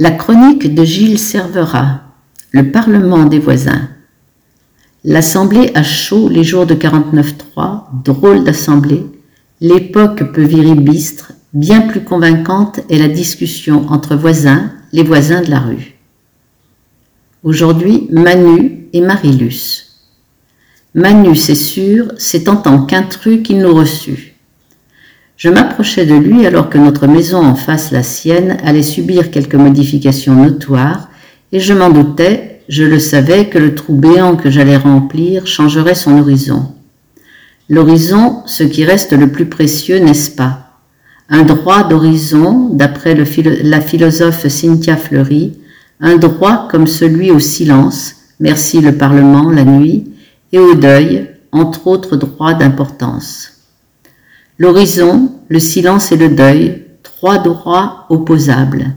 La chronique de Gilles Servera, le Parlement des voisins. L'Assemblée a chaud les jours de 49-3, drôle d'assemblée. L'époque peu viribistre, bien plus convaincante est la discussion entre voisins, les voisins de la rue. Aujourd'hui, Manu et Marilus. Manu, c'est sûr, c'est en tant qu'intrus qu'il nous reçut. Je m'approchais de lui alors que notre maison en face, la sienne, allait subir quelques modifications notoires, et je m'en doutais, je le savais, que le trou béant que j'allais remplir changerait son horizon. L'horizon, ce qui reste le plus précieux, n'est-ce pas? Un droit d'horizon, d'après la philosophe Cynthia Fleury, un droit comme celui au silence, merci le Parlement la nuit, et au deuil, entre autres droits d'importance. L'horizon, le silence et le deuil, trois droits opposables.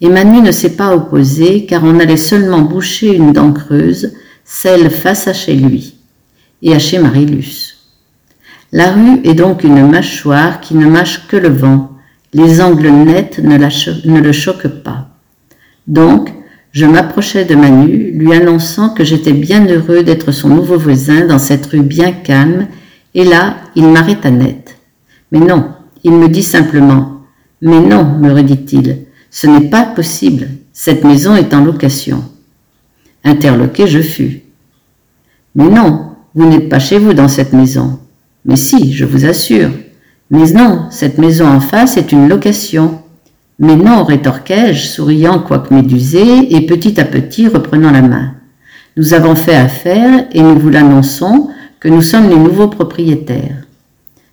Et Manu ne s'est pas opposé car on allait seulement boucher une dent creuse, celle face à chez lui et à chez Marilus. La rue est donc une mâchoire qui ne mâche que le vent. Les angles nets ne, ne le choquent pas. Donc, je m'approchai de Manu, lui annonçant que j'étais bien heureux d'être son nouveau voisin dans cette rue bien calme et là, il m'arrêta net. Mais non, il me dit simplement Mais non, me redit-il, ce n'est pas possible, cette maison est en location. Interloqué, je fus. Mais non, vous n'êtes pas chez vous dans cette maison. Mais si, je vous assure. Mais non, cette maison en face est une location. Mais non, rétorquai-je, souriant quoique médusé, et petit à petit reprenant la main. Nous avons fait affaire, et nous vous l'annonçons, que nous sommes les nouveaux propriétaires.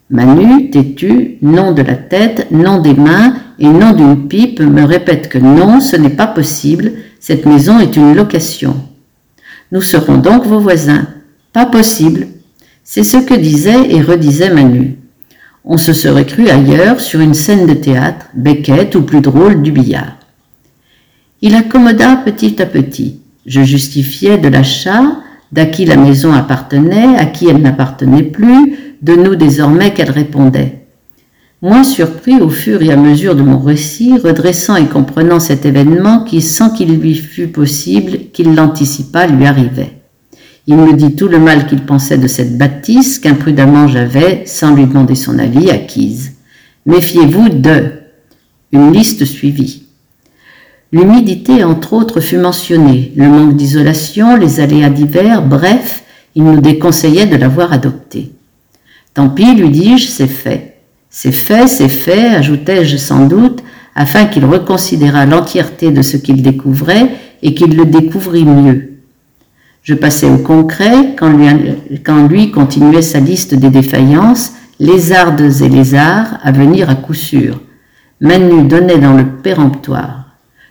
Manu, têtu, nom de la tête, nom des mains et nom d'une pipe me répète que non, ce n'est pas possible, cette maison est une location. Nous serons donc vos voisins. Pas possible. C'est ce que disait et redisait Manu. On se serait cru ailleurs sur une scène de théâtre, Beckett ou plus drôle du billard. Il accommoda petit à petit. Je justifiais de l'achat, d'à qui la maison appartenait, à qui elle n'appartenait plus, de nous désormais qu'elle répondait. Moins surpris au fur et à mesure de mon récit, redressant et comprenant cet événement qui, sans qu'il lui fût possible qu'il l'anticipât, lui arrivait. Il me dit tout le mal qu'il pensait de cette bâtisse qu'imprudemment j'avais, sans lui demander son avis, acquise. Méfiez-vous de. Une liste suivie. L'humidité, entre autres, fut mentionnée, le manque d'isolation, les aléas divers, bref, il nous déconseillait de l'avoir adopté. Tant pis, lui dis-je, c'est fait. C'est fait, c'est fait, ajoutai-je sans doute, afin qu'il reconsidérât l'entièreté de ce qu'il découvrait et qu'il le découvrît mieux. Je passais au concret quand lui, quand lui continuait sa liste des défaillances, lézardes et lézards à venir à coup sûr. Manu donnait dans le péremptoire.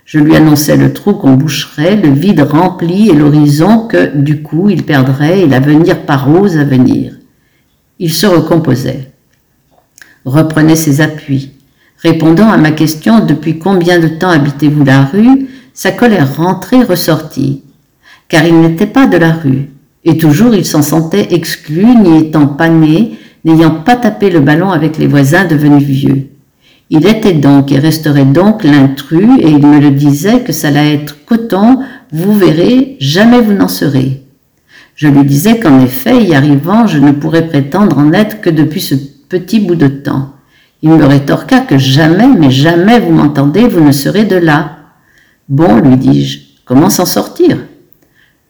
Je lui annonçais le trou qu'on boucherait, le vide rempli et l'horizon que, du coup, il perdrait et l'avenir par à venir. Il se recomposait, reprenait ses appuis. Répondant à ma question depuis combien de temps habitez-vous la rue, sa colère rentrée ressortit, car il n'était pas de la rue, et toujours il s'en sentait exclu, n'y étant pas né, n'ayant pas tapé le ballon avec les voisins devenus vieux. Il était donc et resterait donc l'intrus, et il me le disait que ça allait être coton, vous verrez, jamais vous n'en serez. Je lui disais qu'en effet, y arrivant, je ne pourrais prétendre en être que depuis ce petit bout de temps. Il me rétorqua que jamais, mais jamais vous m'entendez, vous ne serez de là. Bon, lui dis-je, comment s'en sortir?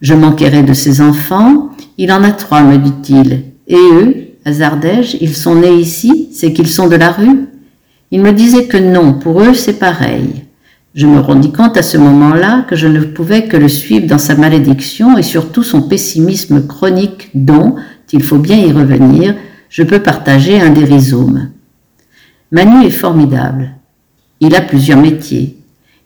Je manquerai de ses enfants, il en a trois, me dit-il. Et eux, hasardai-je, ils sont nés ici, c'est qu'ils sont de la rue? Il me disait que non, pour eux c'est pareil. Je me rendis compte à ce moment-là que je ne pouvais que le suivre dans sa malédiction et surtout son pessimisme chronique dont, il faut bien y revenir, je peux partager un des rhizomes. Manu est formidable. Il a plusieurs métiers.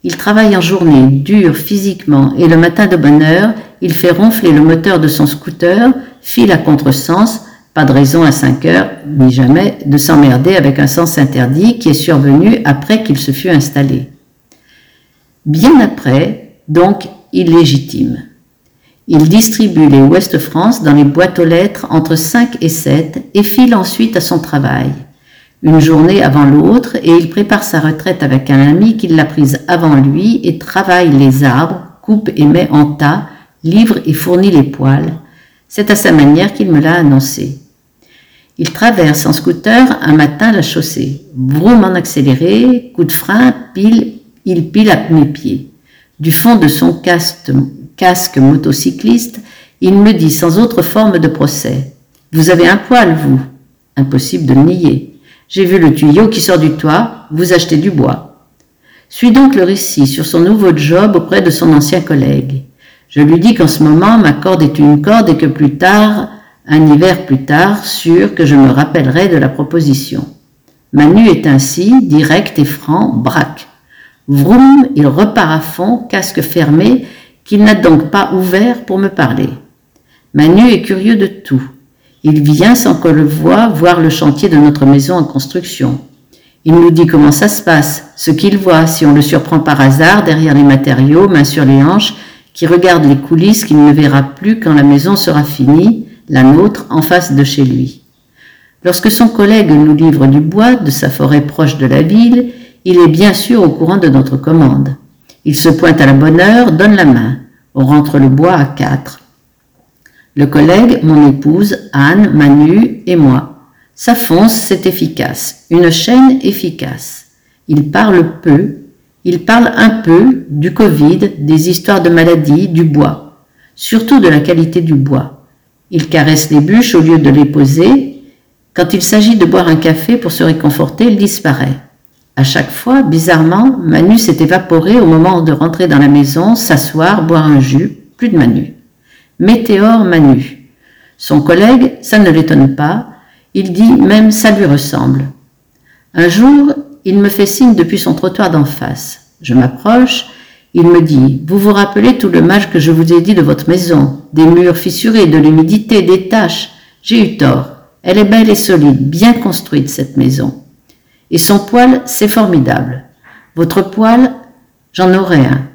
Il travaille en journée, dur physiquement, et le matin de bonne heure, il fait ronfler le moteur de son scooter, file à contresens, pas de raison à 5 heures, ni jamais, de s'emmerder avec un sens interdit qui est survenu après qu'il se fut installé. Bien après, donc illégitime. Il distribue les Ouest-France dans les boîtes aux lettres entre 5 et 7 et file ensuite à son travail. une journée avant l'autre, et il prépare sa retraite avec un ami qui l'a prise avant lui et travaille les arbres, coupe et met en tas, livre et fournit les poils. C'est à sa manière qu'il me l'a annoncé. Il traverse en scooter un matin la chaussée. Vroom en accéléré, coup de frein, pile, il pile à mes pieds. Du fond de son casque, casque motocycliste, il me dit sans autre forme de procès. Vous avez un poil, vous. Impossible de le nier. J'ai vu le tuyau qui sort du toit, vous achetez du bois. Suis donc le récit sur son nouveau job auprès de son ancien collègue. Je lui dis qu'en ce moment, ma corde est une corde et que plus tard, un hiver plus tard, sûr que je me rappellerai de la proposition. Manu est ainsi, direct et franc, braque. Vroom, il repart à fond, casque fermé, qu'il n'a donc pas ouvert pour me parler. Manu est curieux de tout. Il vient sans qu'on le voie voir le chantier de notre maison en construction. Il nous dit comment ça se passe, ce qu'il voit, si on le surprend par hasard derrière les matériaux, main sur les hanches, qui regarde les coulisses qu'il ne verra plus quand la maison sera finie, la nôtre en face de chez lui. Lorsque son collègue nous livre du bois de sa forêt proche de la ville, il est bien sûr au courant de notre commande. Il se pointe à la bonne heure, donne la main. On rentre le bois à quatre. Le collègue, mon épouse, Anne, Manu et moi. Ça fonce, c'est efficace. Une chaîne efficace. Il parle peu. Il parle un peu du Covid, des histoires de maladies, du bois. Surtout de la qualité du bois. Il caresse les bûches au lieu de les poser. Quand il s'agit de boire un café pour se réconforter, il disparaît. À chaque fois, bizarrement, Manu s'est évaporé au moment de rentrer dans la maison, s'asseoir, boire un jus. Plus de Manu. Météore Manu. Son collègue, ça ne l'étonne pas. Il dit même ça lui ressemble. Un jour, il me fait signe depuis son trottoir d'en face. Je m'approche il me dit, vous vous rappelez tout le mal que je vous ai dit de votre maison, des murs fissurés, de l'humidité, des taches. J'ai eu tort. Elle est belle et solide, bien construite, cette maison. Et son poil, c'est formidable. Votre poil, j'en aurai un.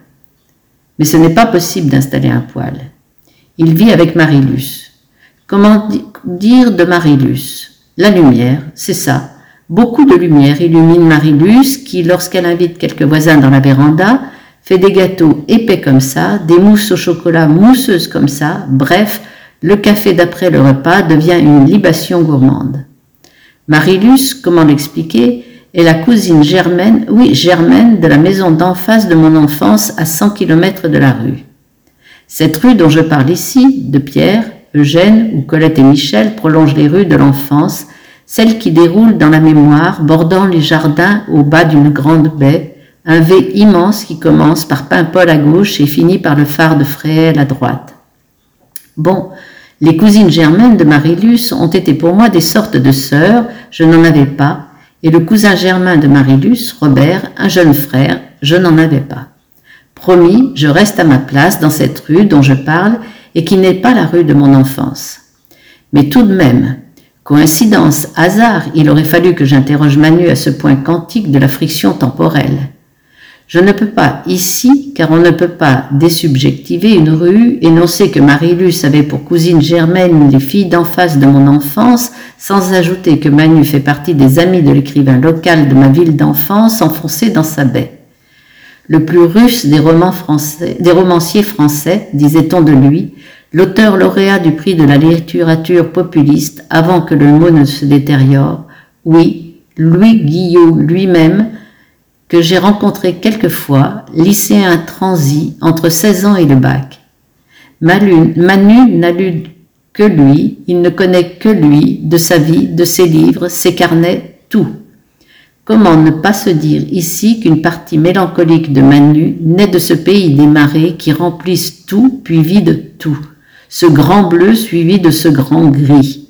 Mais ce n'est pas possible d'installer un poil. Il vit avec Marilus. Comment dire de Marilus? La lumière, c'est ça. Beaucoup de lumière illumine Marilus qui, lorsqu'elle invite quelques voisins dans la véranda, fait des gâteaux épais comme ça, des mousses au chocolat mousseuses comme ça, bref, le café d'après le repas devient une libation gourmande. Marilus, comment l'expliquer, est la cousine germaine, oui, germaine de la maison d'en face de mon enfance à 100 km de la rue. Cette rue dont je parle ici, de Pierre, Eugène, où Colette et Michel prolongent les rues de l'enfance, celle qui déroule dans la mémoire, bordant les jardins au bas d'une grande baie, un V immense qui commence par Paimpol à gauche et finit par le phare de Fréhel à droite. Bon, les cousines germaines de Marilus ont été pour moi des sortes de sœurs, je n'en avais pas, et le cousin germain de Marilus, Robert, un jeune frère, je n'en avais pas. Promis, je reste à ma place dans cette rue dont je parle et qui n'est pas la rue de mon enfance. Mais tout de même, coïncidence, hasard, il aurait fallu que j'interroge Manu à ce point quantique de la friction temporelle. Je ne peux pas ici, car on ne peut pas désubjectiver une rue, énoncer que Marie-Luce avait pour cousine Germaine les filles d'en face de mon enfance, sans ajouter que Manu fait partie des amis de l'écrivain local de ma ville d'enfance enfoncé dans sa baie. Le plus russe des, romans français, des romanciers français, disait-on de lui, l'auteur lauréat du prix de la littérature populiste avant que le mot ne se détériore, oui, Louis Guillot lui-même, que j'ai rencontré quelquefois, lycéen transi entre 16 ans et le bac. Manu, n'a lu que lui, il ne connaît que lui, de sa vie, de ses livres, ses carnets, tout. Comment ne pas se dire ici qu'une partie mélancolique de Manu naît de ce pays des marées qui remplissent tout puis vident tout, ce grand bleu suivi de ce grand gris.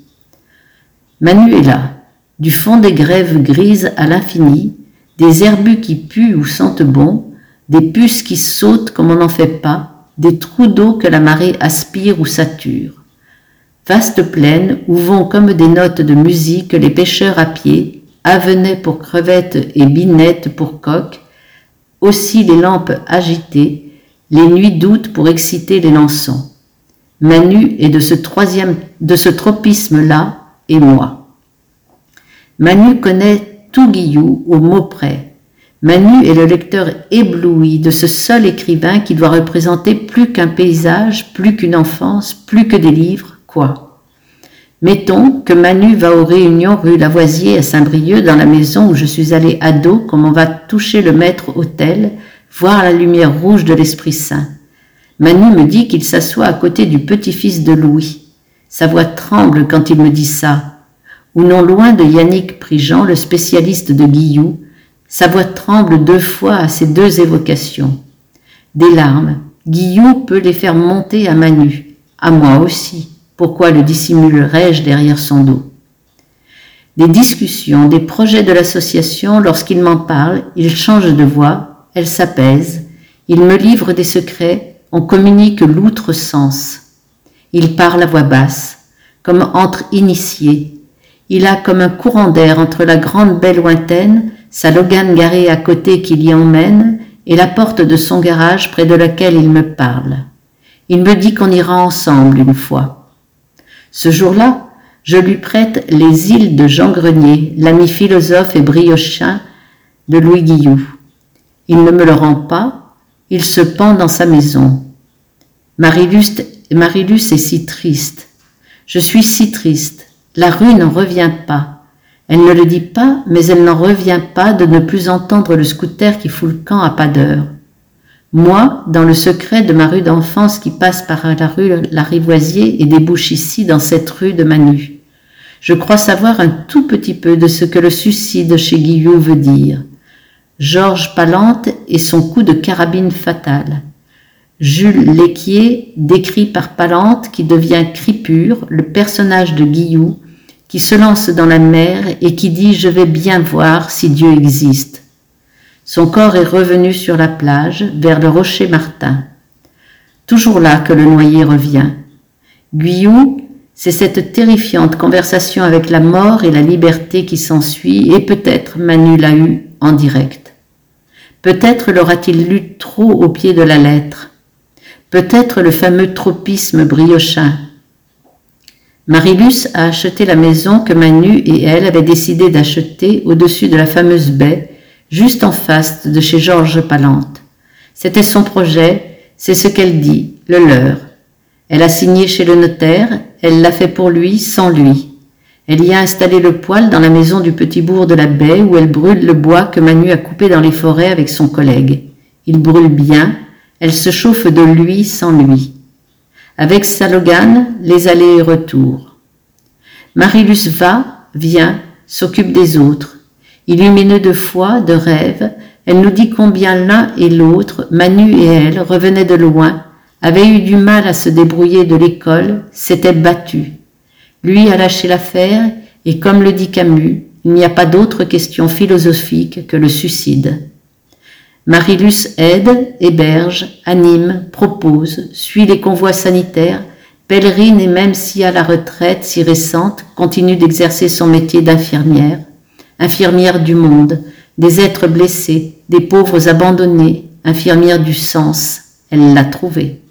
Manu est là, du fond des grèves grises à l'infini, des herbus qui puent ou sentent bon, des puces qui sautent comme on n'en fait pas, des trous d'eau que la marée aspire ou sature. Vaste plaine où vont comme des notes de musique les pêcheurs à pied, avenets pour crevettes et binettes pour coques, aussi les lampes agitées, les nuits d'août pour exciter les lançons. Manu est de ce troisième, de ce tropisme-là, et moi. Manu connaît tout Guillou au mot près. Manu est le lecteur ébloui de ce seul écrivain qui doit représenter plus qu'un paysage, plus qu'une enfance, plus que des livres, quoi? Mettons que Manu va aux réunions rue Lavoisier à Saint-Brieuc dans la maison où je suis allé ado comme on va toucher le maître hôtel, voir la lumière rouge de l'Esprit Saint. Manu me dit qu'il s'assoit à côté du petit-fils de Louis. Sa voix tremble quand il me dit ça. Ou non loin de Yannick Prigent, le spécialiste de Guillou, sa voix tremble deux fois à ces deux évocations. Des larmes, Guillou peut les faire monter à Manu, à moi aussi. Pourquoi le dissimulerais-je derrière son dos? Des discussions, des projets de l'association, lorsqu'il m'en parle, il change de voix, elle s'apaise, il me livre des secrets, on communique l'outre-sens. Il parle à voix basse, comme entre initiés. Il a comme un courant d'air entre la grande baie lointaine sa Logan garée à côté qui l'y emmène, et la porte de son garage près de laquelle il me parle. Il me dit qu'on ira ensemble une fois. Ce jour-là, je lui prête les îles de Jean Grenier, l'ami philosophe et briochin de Louis Guillou. Il ne me le rend pas, il se pend dans sa maison. Marilus est si triste. Je suis si triste. La rue n'en revient pas. Elle ne le dit pas, mais elle n'en revient pas de ne plus entendre le scooter qui fout le camp à pas d'heure. Moi, dans le secret de ma rue d'enfance qui passe par la rue Larivoisier et débouche ici dans cette rue de Manu, je crois savoir un tout petit peu de ce que le suicide chez Guillot veut dire. Georges Palante et son coup de carabine fatal. Jules Léquier, décrit par Palante, qui devient Cripure, le personnage de Guillou, se lance dans la mer et qui dit Je vais bien voir si Dieu existe. Son corps est revenu sur la plage, vers le rocher Martin. Toujours là que le noyer revient. Guyou, c'est cette terrifiante conversation avec la mort et la liberté qui s'ensuit, et peut-être Manu l'a eu en direct. Peut-être l'aura-t-il lu trop au pied de la lettre. Peut-être le fameux tropisme briochin, Marilus a acheté la maison que Manu et elle avaient décidé d'acheter au-dessus de la fameuse baie, juste en face de chez Georges Palante. C'était son projet, c'est ce qu'elle dit, le leur. Elle a signé chez le notaire, elle l'a fait pour lui, sans lui. Elle y a installé le poêle dans la maison du petit bourg de la baie où elle brûle le bois que Manu a coupé dans les forêts avec son collègue. Il brûle bien, elle se chauffe de lui sans lui avec Salogan, les allers et retours. Marilus va, vient, s'occupe des autres. Illumineux de foi, de rêve, elle nous dit combien l'un et l'autre, Manu et elle, revenaient de loin, avaient eu du mal à se débrouiller de l'école, s'étaient battus. Lui a lâché l'affaire, et comme le dit Camus, il n'y a pas d'autre question philosophique que le suicide. Marilus aide, héberge, anime, propose, suit les convois sanitaires, pèlerine et même si à la retraite si récente, continue d'exercer son métier d'infirmière, infirmière du monde, des êtres blessés, des pauvres abandonnés, infirmière du sens, elle l'a trouvé.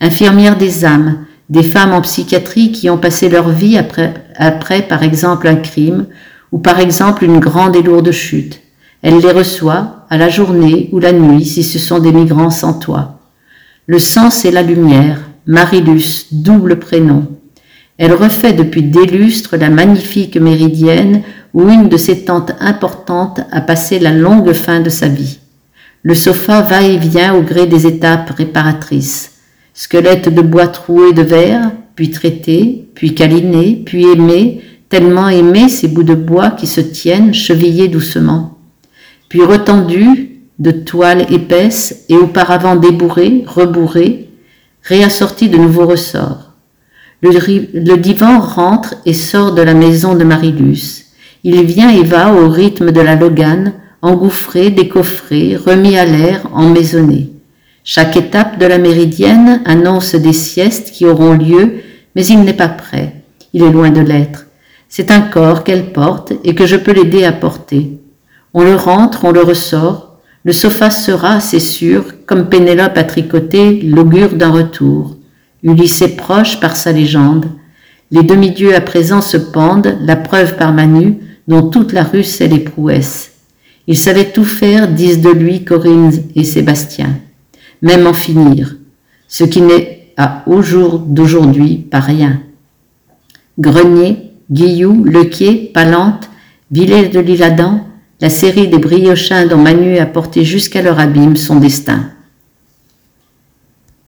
Infirmière des âmes, des femmes en psychiatrie qui ont passé leur vie après, après par exemple un crime ou par exemple une grande et lourde chute. Elle les reçoit, à la journée ou la nuit si ce sont des migrants sans toit. Le sens et la lumière, Marilus, double prénom. Elle refait depuis des lustres la magnifique méridienne où une de ses tantes importantes a passé la longue fin de sa vie. Le sofa va et vient au gré des étapes réparatrices. Squelette de bois troué de verre, puis traité, puis câliné, puis aimé, tellement aimé ces bouts de bois qui se tiennent chevillés doucement puis retendu de toile épaisse et auparavant débourré, rebourré, réassorti de nouveaux ressorts. Le, divan rentre et sort de la maison de Marilus. Il vient et va au rythme de la Logane, engouffré, décoffré, remis à l'air, emmaisonné. Chaque étape de la méridienne annonce des siestes qui auront lieu, mais il n'est pas prêt. Il est loin de l'être. C'est un corps qu'elle porte et que je peux l'aider à porter. On le rentre, on le ressort. Le sofa sera, c'est sûr, comme Pénélope a tricoté, l'augure d'un retour. Ulysse est proche par sa légende. Les demi-dieux à présent se pendent, la preuve par Manu, dont toute la rue sait les prouesses. Il savait tout faire, disent de lui Corinne et Sébastien, même en finir, ce qui n'est à au jour d'aujourd'hui pas rien. Grenier, Guillou, Lequier, Palante, Villers de l'Isle-Adam, la série des briochins dont Manu a porté jusqu'à leur abîme son destin.